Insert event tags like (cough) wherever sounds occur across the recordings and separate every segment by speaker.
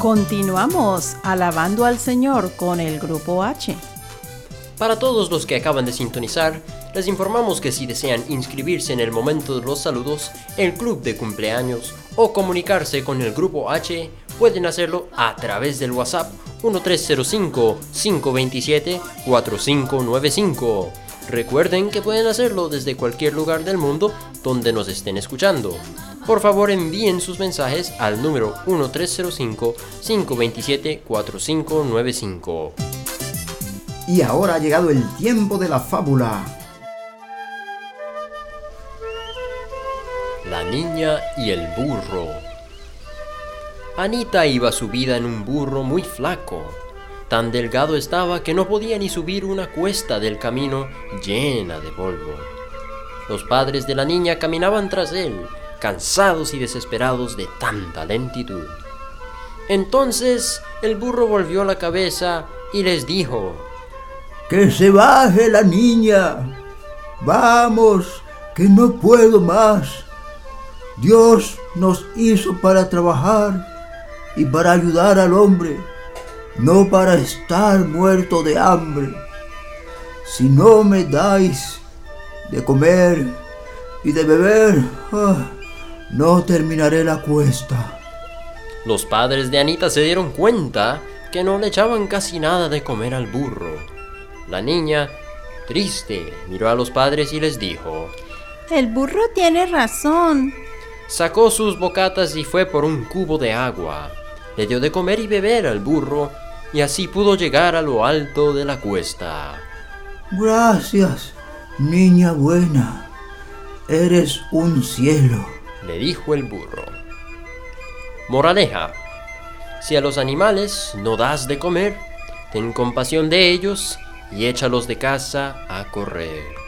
Speaker 1: Continuamos alabando al Señor con el grupo H.
Speaker 2: Para todos los que acaban de sintonizar, les informamos que si desean inscribirse en el momento de los saludos, el club de cumpleaños o comunicarse con el grupo H, pueden hacerlo a través del WhatsApp 1305-527-4595. Recuerden que pueden hacerlo desde cualquier lugar del mundo donde nos estén escuchando. Por favor envíen sus mensajes al número 1305-527-4595.
Speaker 3: Y ahora ha llegado el tiempo de la fábula.
Speaker 2: La niña y el burro. Anita iba subida en un burro muy flaco. Tan delgado estaba que no podía ni subir una cuesta del camino llena de polvo. Los padres de la niña caminaban tras él, cansados y desesperados de tanta lentitud. Entonces el burro volvió la cabeza y les dijo,
Speaker 4: Que se baje la niña. Vamos, que no puedo más. Dios nos hizo para trabajar y para ayudar al hombre, no para estar muerto de hambre. Si no me dais de comer y de beber, ah, no terminaré la cuesta.
Speaker 2: Los padres de Anita se dieron cuenta que no le echaban casi nada de comer al burro. La niña, triste, miró a los padres y les dijo,
Speaker 1: El burro tiene razón.
Speaker 2: Sacó sus bocatas y fue por un cubo de agua. Le dio de comer y beber al burro y así pudo llegar a lo alto de la cuesta.
Speaker 4: Gracias, niña buena. Eres un cielo.
Speaker 2: Le dijo el burro. Moraleja. Si a los animales no das de comer, ten compasión de ellos y échalos de casa a correr.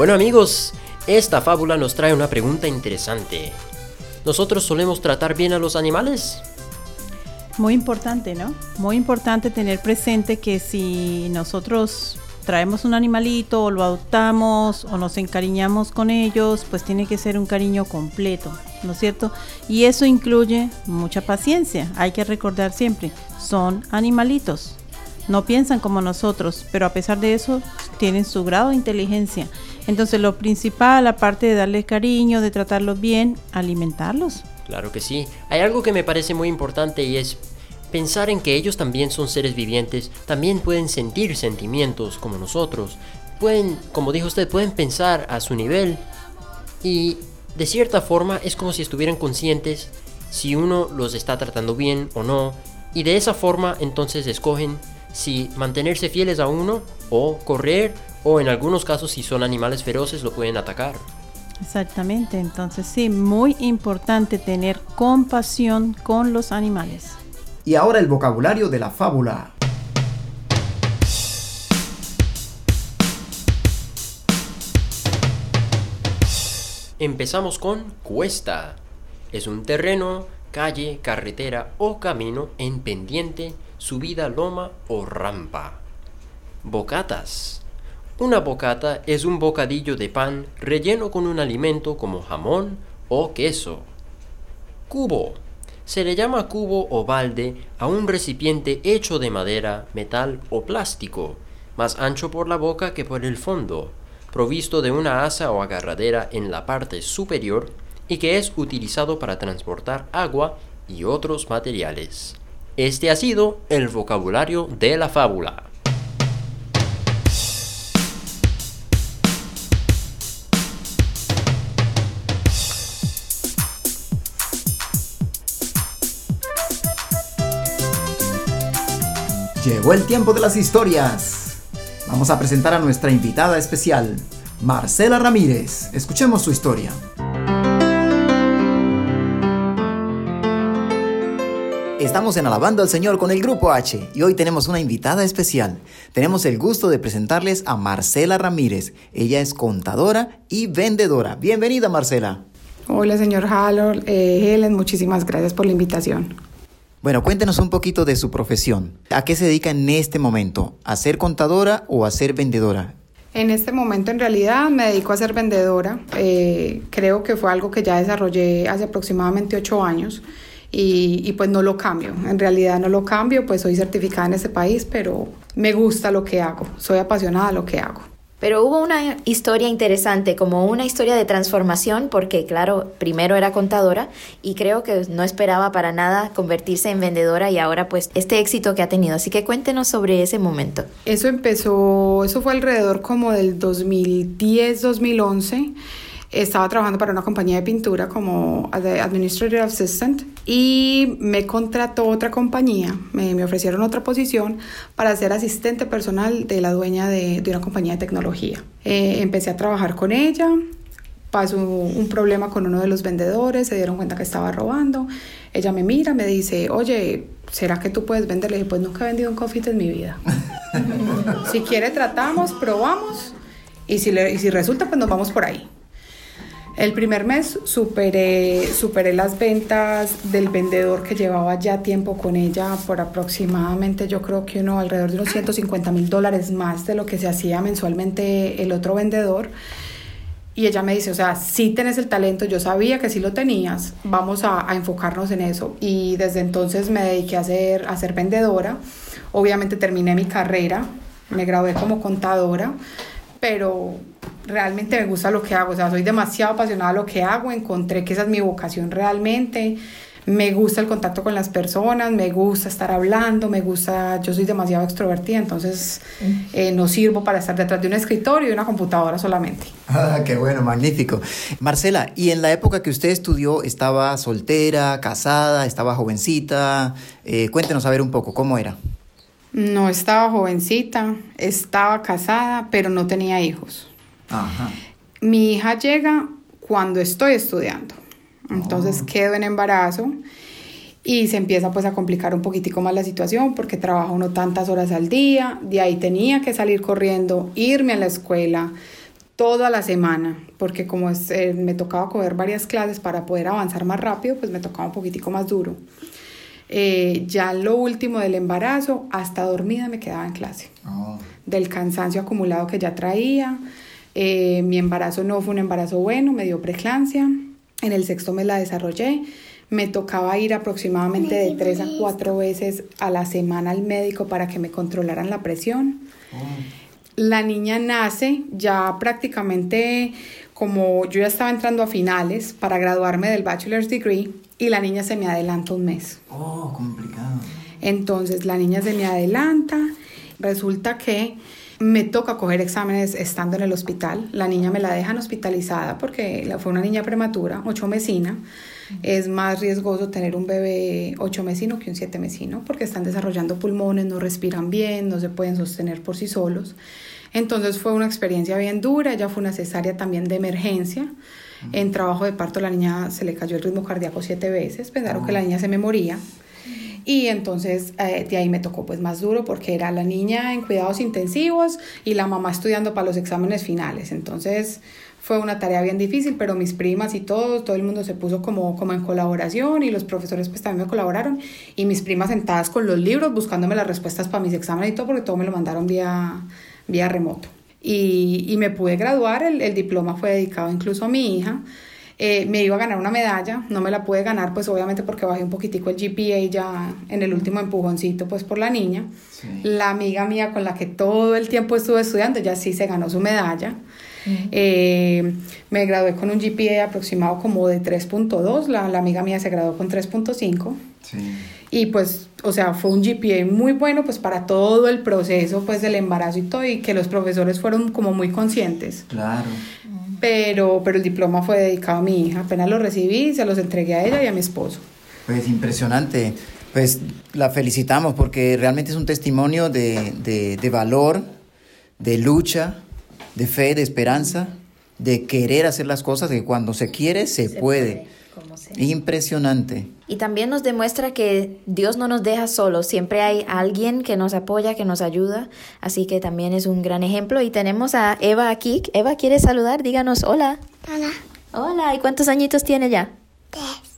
Speaker 2: Bueno amigos, esta fábula nos trae una pregunta interesante. ¿Nosotros solemos tratar bien a los animales?
Speaker 1: Muy importante, ¿no? Muy importante tener presente que si nosotros traemos un animalito o lo adoptamos o nos encariñamos con ellos, pues tiene que ser un cariño completo, ¿no es cierto? Y eso incluye mucha paciencia. Hay que recordar siempre, son animalitos. No piensan como nosotros, pero a pesar de eso tienen su grado de inteligencia. Entonces lo principal, aparte de darles cariño, de tratarlos bien, alimentarlos.
Speaker 2: Claro que sí. Hay algo que me parece muy importante y es pensar en que ellos también son seres vivientes, también pueden sentir sentimientos como nosotros. Pueden, como dijo usted, pueden pensar a su nivel y de cierta forma es como si estuvieran conscientes si uno los está tratando bien o no y de esa forma entonces escogen si mantenerse fieles a uno o correr o en algunos casos si son animales feroces lo pueden atacar.
Speaker 1: Exactamente, entonces sí, muy importante tener compasión con los animales.
Speaker 3: Y ahora el vocabulario de la fábula.
Speaker 2: Empezamos con cuesta. Es un terreno, calle, carretera o camino en pendiente, subida, loma o rampa. Bocatas. Una bocata es un bocadillo de pan relleno con un alimento como jamón o queso. Cubo. Se le llama cubo o balde a un recipiente hecho de madera, metal o plástico, más ancho por la boca que por el fondo, provisto de una asa o agarradera en la parte superior y que es utilizado para transportar agua y otros materiales. Este ha sido el vocabulario de la fábula.
Speaker 3: Llegó el tiempo de las historias. Vamos a presentar a nuestra invitada especial, Marcela Ramírez. Escuchemos su historia. Estamos en Alabando al Señor con el Grupo H y hoy tenemos una invitada especial. Tenemos el gusto de presentarles a Marcela Ramírez. Ella es contadora y vendedora. Bienvenida Marcela.
Speaker 5: Hola, señor Harold. Eh, Helen, muchísimas gracias por la invitación.
Speaker 3: Bueno, cuéntenos un poquito de su profesión. ¿A qué se dedica en este momento? ¿A ser contadora o a ser vendedora?
Speaker 5: En este momento en realidad me dedico a ser vendedora. Eh, creo que fue algo que ya desarrollé hace aproximadamente ocho años y, y, pues no lo cambio. En realidad no lo cambio, pues soy certificada en este país, pero me gusta lo que hago. Soy apasionada de lo que hago.
Speaker 6: Pero hubo una historia interesante, como una historia de transformación, porque claro, primero era contadora y creo que no esperaba para nada convertirse en vendedora y ahora pues este éxito que ha tenido. Así que cuéntenos sobre ese momento.
Speaker 5: Eso empezó, eso fue alrededor como del 2010-2011 estaba trabajando para una compañía de pintura como Administrative Assistant y me contrató otra compañía, me, me ofrecieron otra posición para ser asistente personal de la dueña de, de una compañía de tecnología. Eh, empecé a trabajar con ella, pasó un problema con uno de los vendedores, se dieron cuenta que estaba robando. Ella me mira, me dice, oye, ¿será que tú puedes vender? Le dije, pues nunca he vendido un coffee en mi vida. (laughs) si quiere tratamos, probamos y si, le, y si resulta, pues nos vamos por ahí. El primer mes superé, superé las ventas del vendedor que llevaba ya tiempo con ella por aproximadamente, yo creo que uno alrededor de unos 150 mil dólares más de lo que se hacía mensualmente el otro vendedor. Y ella me dice, o sea, si tienes el talento, yo sabía que sí lo tenías, vamos a, enfocarnos en eso. Y desde entonces me dediqué a a ser vendedora. Obviamente terminé mi carrera, me gradué como contadora, pero realmente me gusta lo que hago, o sea, soy demasiado apasionada de lo que hago, encontré que esa es mi vocación realmente, me gusta el contacto con las personas, me gusta estar hablando, me gusta, yo soy demasiado extrovertida, entonces eh, no sirvo para estar detrás de un escritorio y una computadora solamente.
Speaker 3: Ah, qué bueno, magnífico. Marcela, ¿y en la época que usted estudió estaba soltera, casada, estaba jovencita? Eh, cuéntenos a ver un poco, ¿cómo era?
Speaker 5: No estaba jovencita, estaba casada, pero no tenía hijos.
Speaker 3: Ajá.
Speaker 5: Mi hija llega cuando estoy estudiando. Entonces
Speaker 3: Oh.
Speaker 5: quedo en embarazo y se empieza pues a complicar un poquitico más la situación porque trabajo no tantas horas al día, de ahí tenía que salir corriendo, irme a la escuela toda la semana, porque como es, eh, me tocaba coger varias clases para poder avanzar más rápido, pues me tocaba un poquitico más duro. Eh, ya lo último del embarazo, hasta dormida me quedaba en clase,
Speaker 3: Oh.
Speaker 5: del cansancio acumulado que ya traía. Eh, mi embarazo no fue un embarazo bueno, me dio preeclampsia. En el sexto mes la desarrollé. Me tocaba ir aproximadamente de tres a cuatro veces a la semana al médico para que me controlaran la presión. La niña nace ya prácticamente como yo ya estaba entrando a finales para graduarme del bachelor's degree y la niña se me adelanta un mes.
Speaker 3: Oh, complicado.
Speaker 5: Entonces la niña se me adelanta, resulta que me toca coger exámenes estando en el hospital. La niña me la dejan hospitalizada porque fue una niña prematura, ocho mesina. Es más riesgoso tener un bebé ocho mesino que un siete mesino porque están desarrollando pulmones, no respiran bien, no se pueden sostener por sí solos. Entonces fue una experiencia bien dura, ella fue una cesárea también de emergencia. En trabajo de parto la niña se le cayó el ritmo cardíaco siete veces, pensaron que la niña se me moría. Y entonces eh, de ahí me tocó pues más duro porque era la niña en cuidados intensivos y la mamá estudiando para los exámenes finales. Entonces fue una tarea bien difícil, pero mis primas y todos, todo el mundo se puso como, como en colaboración y los profesores pues también me colaboraron y mis primas sentadas con los libros buscándome las respuestas para mis exámenes y todo porque todo me lo mandaron vía, vía remoto. Y, y me pude graduar, el, el diploma fue dedicado incluso a mi hija. Eh, me iba a ganar una medalla, no me la pude ganar pues obviamente porque bajé un poquitico el GPA ya en el último empujoncito pues por la niña.
Speaker 3: Sí.
Speaker 5: La amiga mía con la que todo el tiempo estuve estudiando, ya sí se ganó su medalla. Eh, me gradué con un GPA aproximado como de 3.2, la, la amiga mía se graduó con 3.5
Speaker 3: Sí.
Speaker 5: y pues, o sea, fue un GPA muy bueno pues para todo el proceso pues del embarazo y todo y que los profesores fueron como muy conscientes.
Speaker 3: Claro.
Speaker 5: Pero, pero el diploma fue dedicado a mi hija, apenas lo recibí, se los entregué a ella y a mi esposo.
Speaker 3: Pues impresionante. Pues la felicitamos porque realmente es un testimonio de, de, de valor, de lucha, de fe, de esperanza, de querer hacer las cosas, que cuando se quiere, se, puede.
Speaker 6: Como sea.
Speaker 3: Impresionante.
Speaker 6: Y también nos demuestra que Dios no nos deja solos, siempre hay alguien que nos apoya, que nos ayuda, así que también es un gran ejemplo. Y tenemos a Eva aquí. Eva, ¿quieres saludar? Díganos hola.
Speaker 7: Hola.
Speaker 6: Hola, ¿y cuántos añitos tiene ya?
Speaker 7: Tres.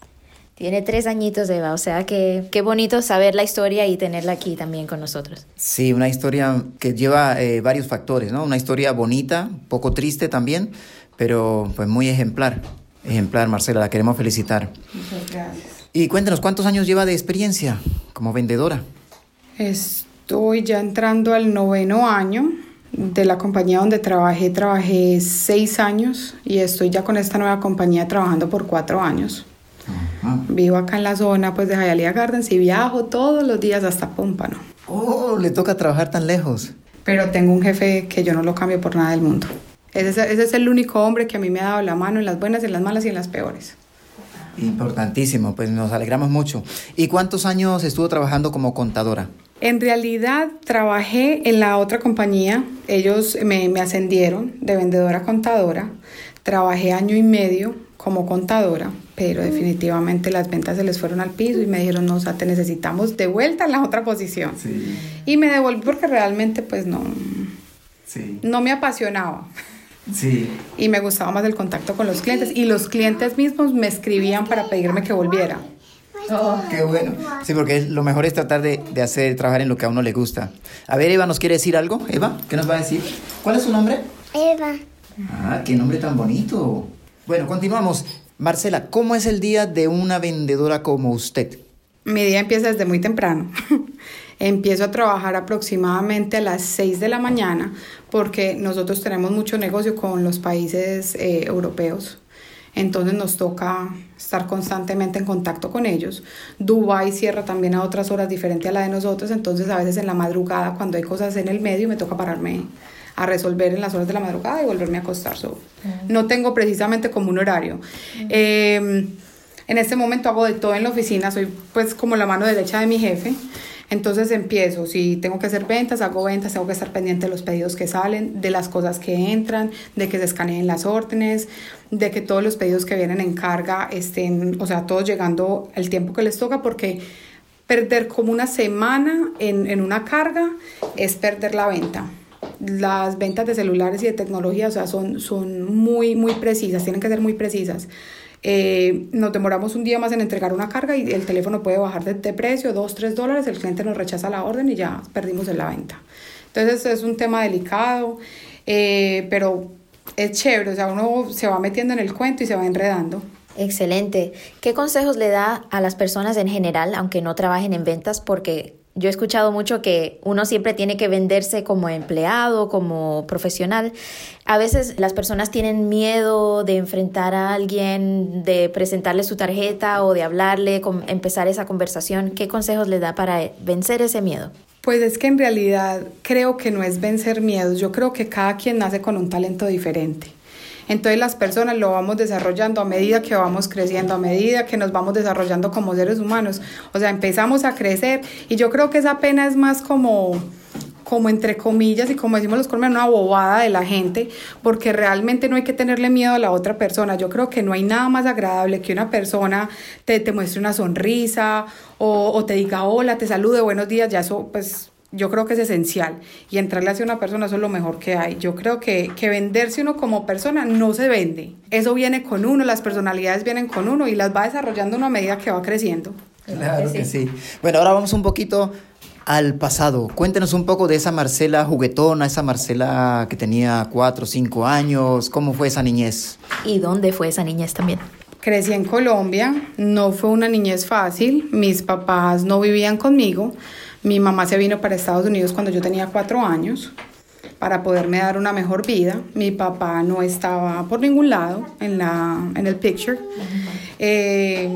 Speaker 6: Tiene tres añitos Eva, o sea que qué bonito saber la historia y tenerla aquí también con nosotros.
Speaker 3: Sí, una historia que lleva eh, varios factores, ¿no? Una historia bonita, poco triste también, pero pues muy ejemplar. Ejemplar, Marcela, la queremos felicitar.
Speaker 5: Muchas gracias.
Speaker 3: Y cuéntenos, ¿cuántos años lleva de experiencia como vendedora?
Speaker 5: Estoy ya entrando al noveno año de la compañía donde trabajé. Trabajé seis años y estoy ya con esta nueva compañía trabajando por cuatro años. Vivo acá en la zona pues de Hialeah Gardens y viajo todos los días hasta Pómpano.
Speaker 3: Oh, le toca trabajar tan lejos.
Speaker 5: Pero tengo un jefe que yo no lo cambio por nada del mundo. Ese es, ese es el único hombre que a mí me ha dado la mano en las buenas, en las malas y en las peores.
Speaker 3: Importantísimo, pues nos alegramos mucho. ¿Y cuántos años estuvo trabajando como contadora?
Speaker 5: En realidad trabajé en la otra compañía, ellos me, me ascendieron de vendedora a contadora, trabajé año y medio como contadora, pero definitivamente las ventas se les fueron al piso y me dijeron, no, o sea, te necesitamos de vuelta en la otra posición.
Speaker 3: Sí,
Speaker 5: Y me devolví porque realmente pues no,
Speaker 3: sí,
Speaker 5: no me apasionaba
Speaker 3: sí.
Speaker 5: y me gustaba más el contacto con los clientes y los clientes mismos me escribían para pedirme que volviera.
Speaker 3: Qué bueno. Sí, porque lo mejor es tratar de, de hacer, trabajar en lo que a uno le gusta. A ver, Eva, ¿nos quiere decir algo? Eva, ¿qué nos va a decir? ¿Cuál es su nombre?
Speaker 7: Eva.
Speaker 3: Ah, qué nombre tan bonito. Bueno, continuamos. Marcela, ¿cómo es el día de una vendedora como usted?
Speaker 5: Mi día empieza desde muy temprano. (laughs) Empiezo a trabajar aproximadamente a las 6 de la mañana porque nosotros tenemos mucho negocio con los países eh, europeos. Entonces nos toca estar constantemente en contacto con ellos. Dubai cierra también a otras horas diferentes a la de nosotros, entonces a veces en la madrugada cuando hay cosas en el medio me toca pararme a resolver en las horas de la madrugada y volverme a acostar. So, No tengo precisamente como un horario. Eh, en este momento hago de todo en la oficina, soy pues como la mano derecha de mi jefe. Entonces empiezo, si tengo que hacer ventas, hago ventas, tengo que estar pendiente de los pedidos que salen, de las cosas que entran, de que se escaneen las órdenes, de que todos los pedidos que vienen en carga estén, o sea, todos llegando el tiempo que les toca, porque perder como una semana en, en una carga es perder la venta. Las ventas de celulares y de tecnología, o sea, son, son muy, muy precisas, tienen que ser muy precisas. Eh, nos demoramos un día más en entregar una carga y el teléfono puede bajar de, precio, 2, 3 dólares, el cliente nos rechaza la orden y ya perdimos en la venta. Entonces es un tema delicado, eh, pero es chévere, o sea, uno se va metiendo en el cuento y se va enredando.
Speaker 6: Excelente. ¿Qué consejos le da a las personas en general, aunque no trabajen en ventas? Porque yo he escuchado mucho que uno siempre tiene que venderse como empleado, como profesional. A veces las personas tienen miedo de enfrentar a alguien, de presentarle su tarjeta o de hablarle, empezar esa conversación. ¿Qué consejos le da para vencer ese miedo?
Speaker 5: Pues es que en realidad creo que no es vencer miedos, yo creo que cada quien nace con un talento diferente. Entonces las personas lo vamos desarrollando a medida que vamos creciendo, a medida que nos vamos desarrollando como seres humanos. O sea, empezamos a crecer y yo creo que esa pena es más como como entre comillas y como decimos los colombianos, una bobada de la gente, porque realmente no hay que tenerle miedo a la otra persona. Yo creo que no hay nada más agradable que una persona te, te muestre una sonrisa o, o te diga hola, te salude, buenos días, ya eso pues yo creo que es esencial. Y entrarle hacia una persona eso es lo mejor que hay. Yo creo que, que venderse uno como persona no se vende. Eso viene con uno, las personalidades vienen con uno y las va desarrollando uno a medida que va creciendo.
Speaker 3: Claro que sí. Bueno, ahora vamos un poquito al pasado. Cuéntenos un poco de esa Marcela juguetona, esa Marcela que tenía cuatro o cinco años. ¿Cómo fue esa niñez?
Speaker 6: ¿Y dónde fue esa niñez también?
Speaker 5: Crecí en Colombia, no fue una niñez fácil, mis papás no vivían conmigo, mi mamá se vino para Estados Unidos cuando yo tenía cuatro años para poderme dar una mejor vida, mi papá no estaba por ningún lado en, la, en el picture, Eh,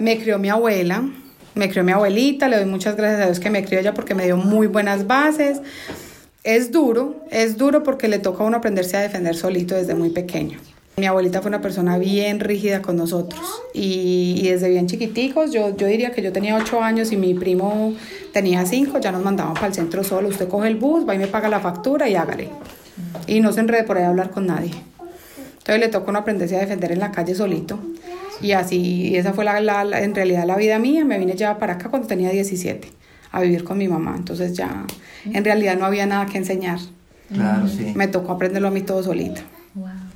Speaker 5: me crió mi abuela, me crió mi abuelita, le doy muchas gracias a Dios que me crió ella porque me dio muy buenas bases, es duro, es duro porque le toca a uno aprenderse a defender solito desde muy pequeño. Mi abuelita fue una persona bien rígida con nosotros y, y desde bien chiquiticos, yo, yo diría que yo tenía ocho años y mi primo tenía cinco, ya nos mandaban para el centro solo, usted coge el bus, va y me paga la factura y hágale. Y no se enrede por ahí a hablar con nadie. Entonces le tocó uno aprenderse a defender en la calle solito. Y así, y esa fue la, la- la- en realidad la vida mía. Me vine ya para acá cuando tenía 17 a vivir con mi mamá. Entonces ya en realidad no había nada que enseñar.
Speaker 3: Claro, sí.
Speaker 5: Me tocó aprenderlo a mí todo solito.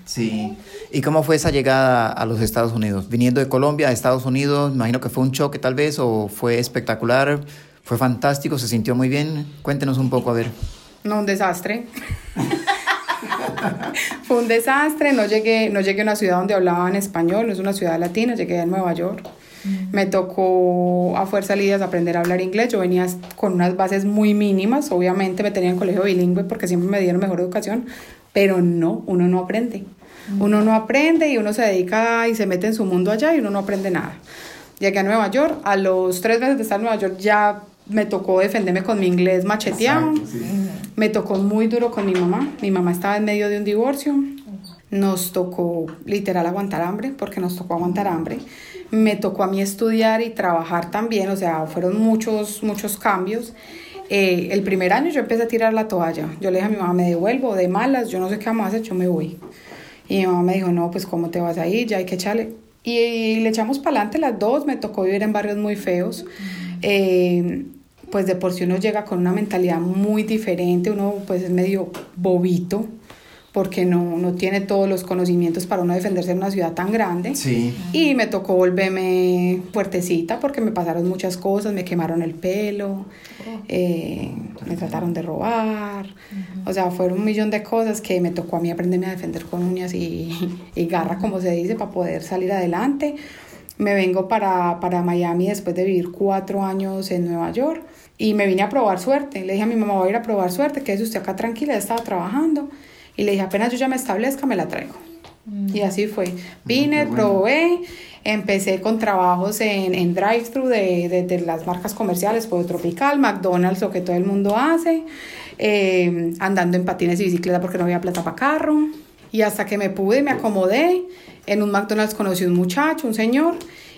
Speaker 3: Sí. ¿Y cómo fue esa llegada a los Estados Unidos? Viniendo de Colombia a Estados Unidos, imagino que fue un choque tal vez o fue espectacular, fue fantástico, se sintió muy bien. Cuéntenos un poco, a ver.
Speaker 5: No, un desastre. (laughs) Fue un desastre, no llegué, no llegué a una ciudad donde hablaban español, no es una ciudad latina, llegué a Nueva York. Me tocó a fuerza líneas aprender a hablar inglés. Yo venía con unas bases muy mínimas, obviamente me tenía en colegio bilingüe porque siempre me dieron mejor educación, pero no, uno no aprende. Uno no aprende y uno se dedica y se mete en su mundo allá y uno no aprende nada. Llegué a Nueva York, a los tres meses de estar en Nueva York ya me tocó defenderme con mi inglés macheteado. Me tocó muy duro con mi mamá. Mi mamá estaba en medio de un divorcio. Nos tocó literal aguantar hambre, porque nos tocó aguantar hambre. Me tocó a mí estudiar y trabajar también, o sea, fueron muchos, muchos cambios. Eh, el primer año yo empecé a tirar la toalla. Yo le dije a mi mamá, me devuelvo de malas, yo no sé qué vamos a hacer, yo me voy. Y mi mamá me dijo, no, pues cómo te vas a ir, ya hay que echarle. Y, le echamos para adelante las dos, me tocó vivir en barrios muy feos. Eh, pues de por sí uno llega con una mentalidad muy diferente, uno pues es medio bobito, porque no, no tiene todos los conocimientos para uno defenderse en una ciudad tan grande.
Speaker 3: Sí.
Speaker 5: Y me tocó volverme fuertecita porque me pasaron muchas cosas, me quemaron el pelo, eh, me trataron de robar, o sea, fueron un millón de cosas que me tocó a mí aprenderme a defender con uñas y, y garra, como se dice, para poder salir adelante. Me vengo para, para Miami después de vivir cuatro años en Nueva York y me vine a probar suerte. Le dije a mi mamá, voy a ir a probar suerte, quédese usted acá tranquila, estaba trabajando. Y le dije, apenas yo ya me establezca, me la traigo. Y así fue. Vine, probé, empecé con trabajos en, en drive-thru de, de, las marcas comerciales, Pueblo Tropical, McDonald's, lo que todo el mundo hace, eh, andando en patines y bicicleta porque no había plata para carro. Y hasta que me pude me acomodé, en un McDonald's conocí un muchacho, un señor,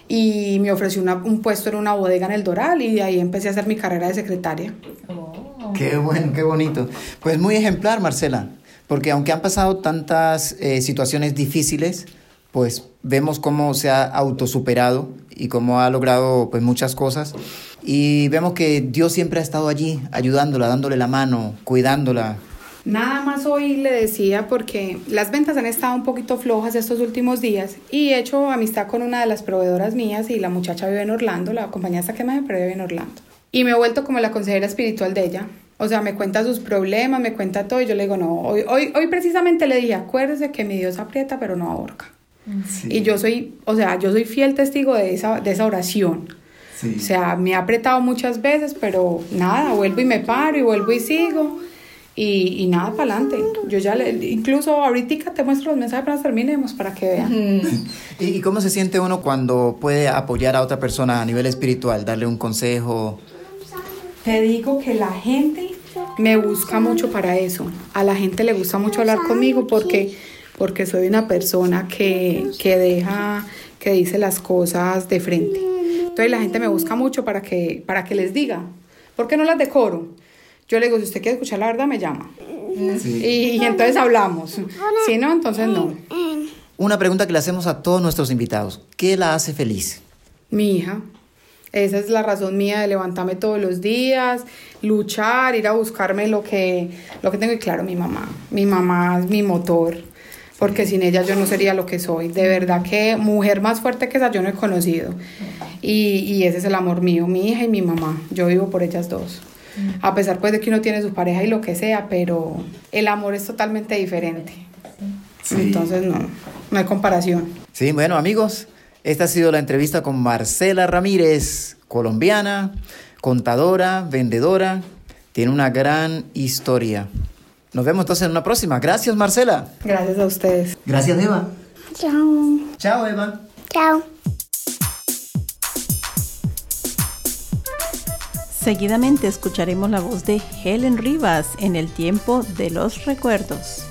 Speaker 5: y me ofreció un puesto en una bodega en el Doral y de ahí empecé a hacer mi carrera de secretaria.
Speaker 3: Qué bueno, qué bonito. Pues muy ejemplar, Marcela, porque aunque han pasado tantas eh, situaciones difíciles, pues vemos cómo se ha autosuperado y cómo ha logrado pues muchas cosas y vemos que Dios siempre ha estado allí ayudándola, dándole la mano, cuidándola,
Speaker 5: Nada más hoy le decía porque las ventas han estado un poquito flojas estos últimos días y he hecho amistad con una de las proveedoras mías y la muchacha vive en Orlando, la compañía está que me pero vive en Orlando. Y me he vuelto como la consejera espiritual de ella. O sea, me cuenta sus problemas, me cuenta todo y yo le digo, no, hoy, hoy, hoy precisamente le dije, acuérdese que mi Dios aprieta pero no ahorca. Y yo soy, o sea, yo soy fiel testigo de esa, de esa oración. O sea, me ha apretado muchas veces, pero nada, vuelvo y me paro y vuelvo y sigo. Y, y nada, para adelante. Yo ya le, incluso ahorita te muestro los mensajes para terminemos para que vean.
Speaker 3: ¿Y cómo se siente uno cuando puede apoyar a otra persona a nivel espiritual, darle un consejo?
Speaker 5: Te digo que la gente me busca mucho para eso. A la gente le gusta mucho hablar conmigo porque, porque soy una persona que, que deja, que dice las cosas de frente. Entonces la gente me busca mucho para que, para que les diga. ¿Por qué no las decoro? Yo le digo, si usted quiere escuchar la verdad, me llama. Y, entonces hablamos. Si no, entonces no.
Speaker 3: Una pregunta que le hacemos a todos nuestros invitados. ¿Qué la hace feliz?
Speaker 5: Mi hija. Esa es la razón mía de levantarme todos los días, luchar, ir a buscarme lo que, lo que tengo. Y claro, mi mamá. Mi mamá es mi motor. Porque sin ella yo no sería lo que soy. De verdad que mujer más fuerte que esa yo no he conocido. Y, y ese es el amor mío, mi hija y mi mamá. Yo vivo por ellas dos a pesar pues de que uno tiene su pareja y lo que sea, pero el amor es totalmente diferente. Entonces no, no hay comparación.
Speaker 3: Sí, bueno amigos, esta ha sido la entrevista con Marcela Ramírez, colombiana, contadora, vendedora, tiene una gran historia. Nos vemos entonces en una próxima. Gracias Marcela.
Speaker 5: Gracias a ustedes.
Speaker 3: Gracias Eva.
Speaker 7: Chao.
Speaker 3: Chao Eva.
Speaker 7: Chao.
Speaker 1: Seguidamente escucharemos la voz de Helen Rivas en el tiempo de los recuerdos.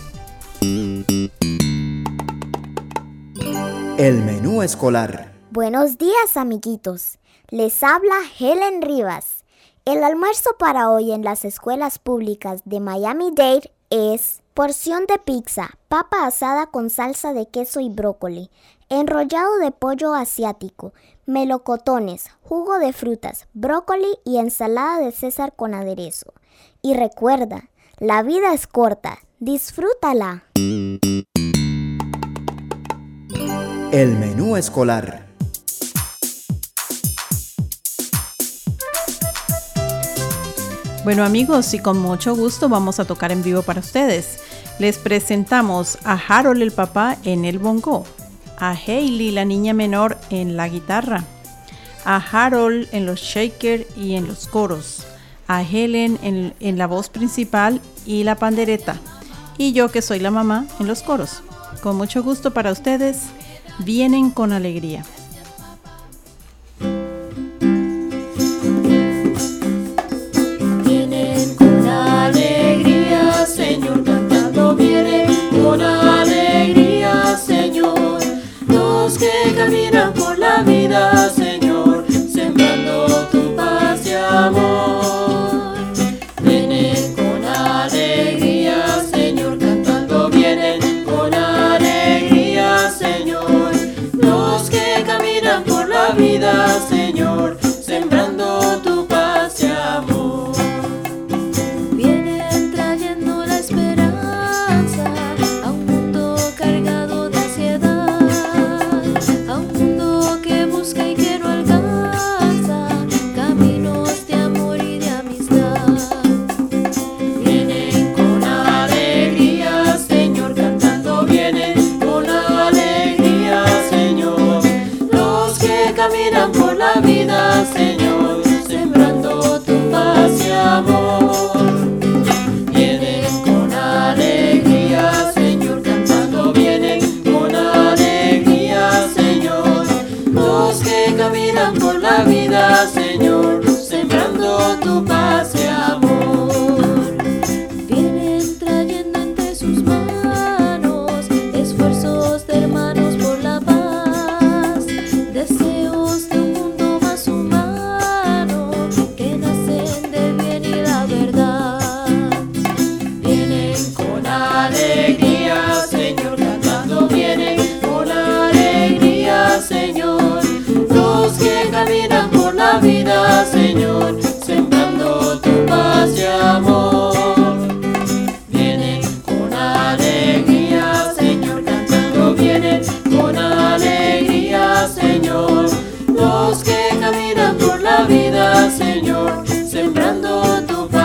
Speaker 3: El menú escolar.
Speaker 7: Buenos días amiguitos, les habla Helen Rivas. El almuerzo para hoy en las escuelas públicas de Miami-Dade es porción de pizza, papa asada con salsa de queso y brócoli, enrollado de pollo asiático, melocotones, jugo de frutas, brócoli y ensalada de César con aderezo. Y recuerda, la vida es corta, disfrútala.
Speaker 3: El menú escolar.
Speaker 8: Bueno amigos, y con mucho gusto vamos a tocar en vivo para ustedes. Les presentamos a Harold el papá en el bongo, a Hailey la niña menor en la guitarra, a Harold en los shaker y en los coros, a Helen en, en la voz principal y la pandereta, y yo que soy la mamá en los coros. Con mucho gusto para ustedes, vienen con alegría.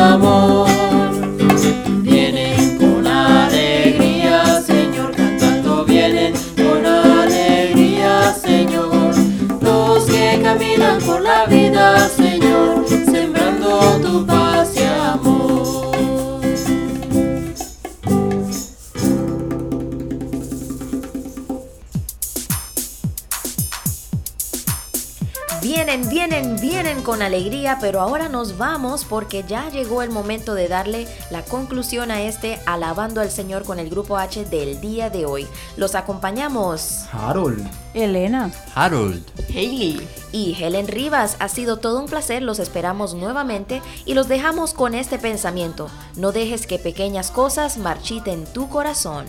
Speaker 9: amor.
Speaker 6: Con alegría, pero ahora nos vamos porque ya llegó el momento de darle la conclusión a este Alabando al Señor con el grupo H del día de hoy. Los acompañamos
Speaker 3: Harold.
Speaker 8: Elena,
Speaker 2: Harold.
Speaker 9: Hailey.
Speaker 6: y Helen Rivas. Ha sido todo un placer, los esperamos nuevamente y los dejamos con este pensamiento. No dejes que pequeñas cosas marchiten tu corazón.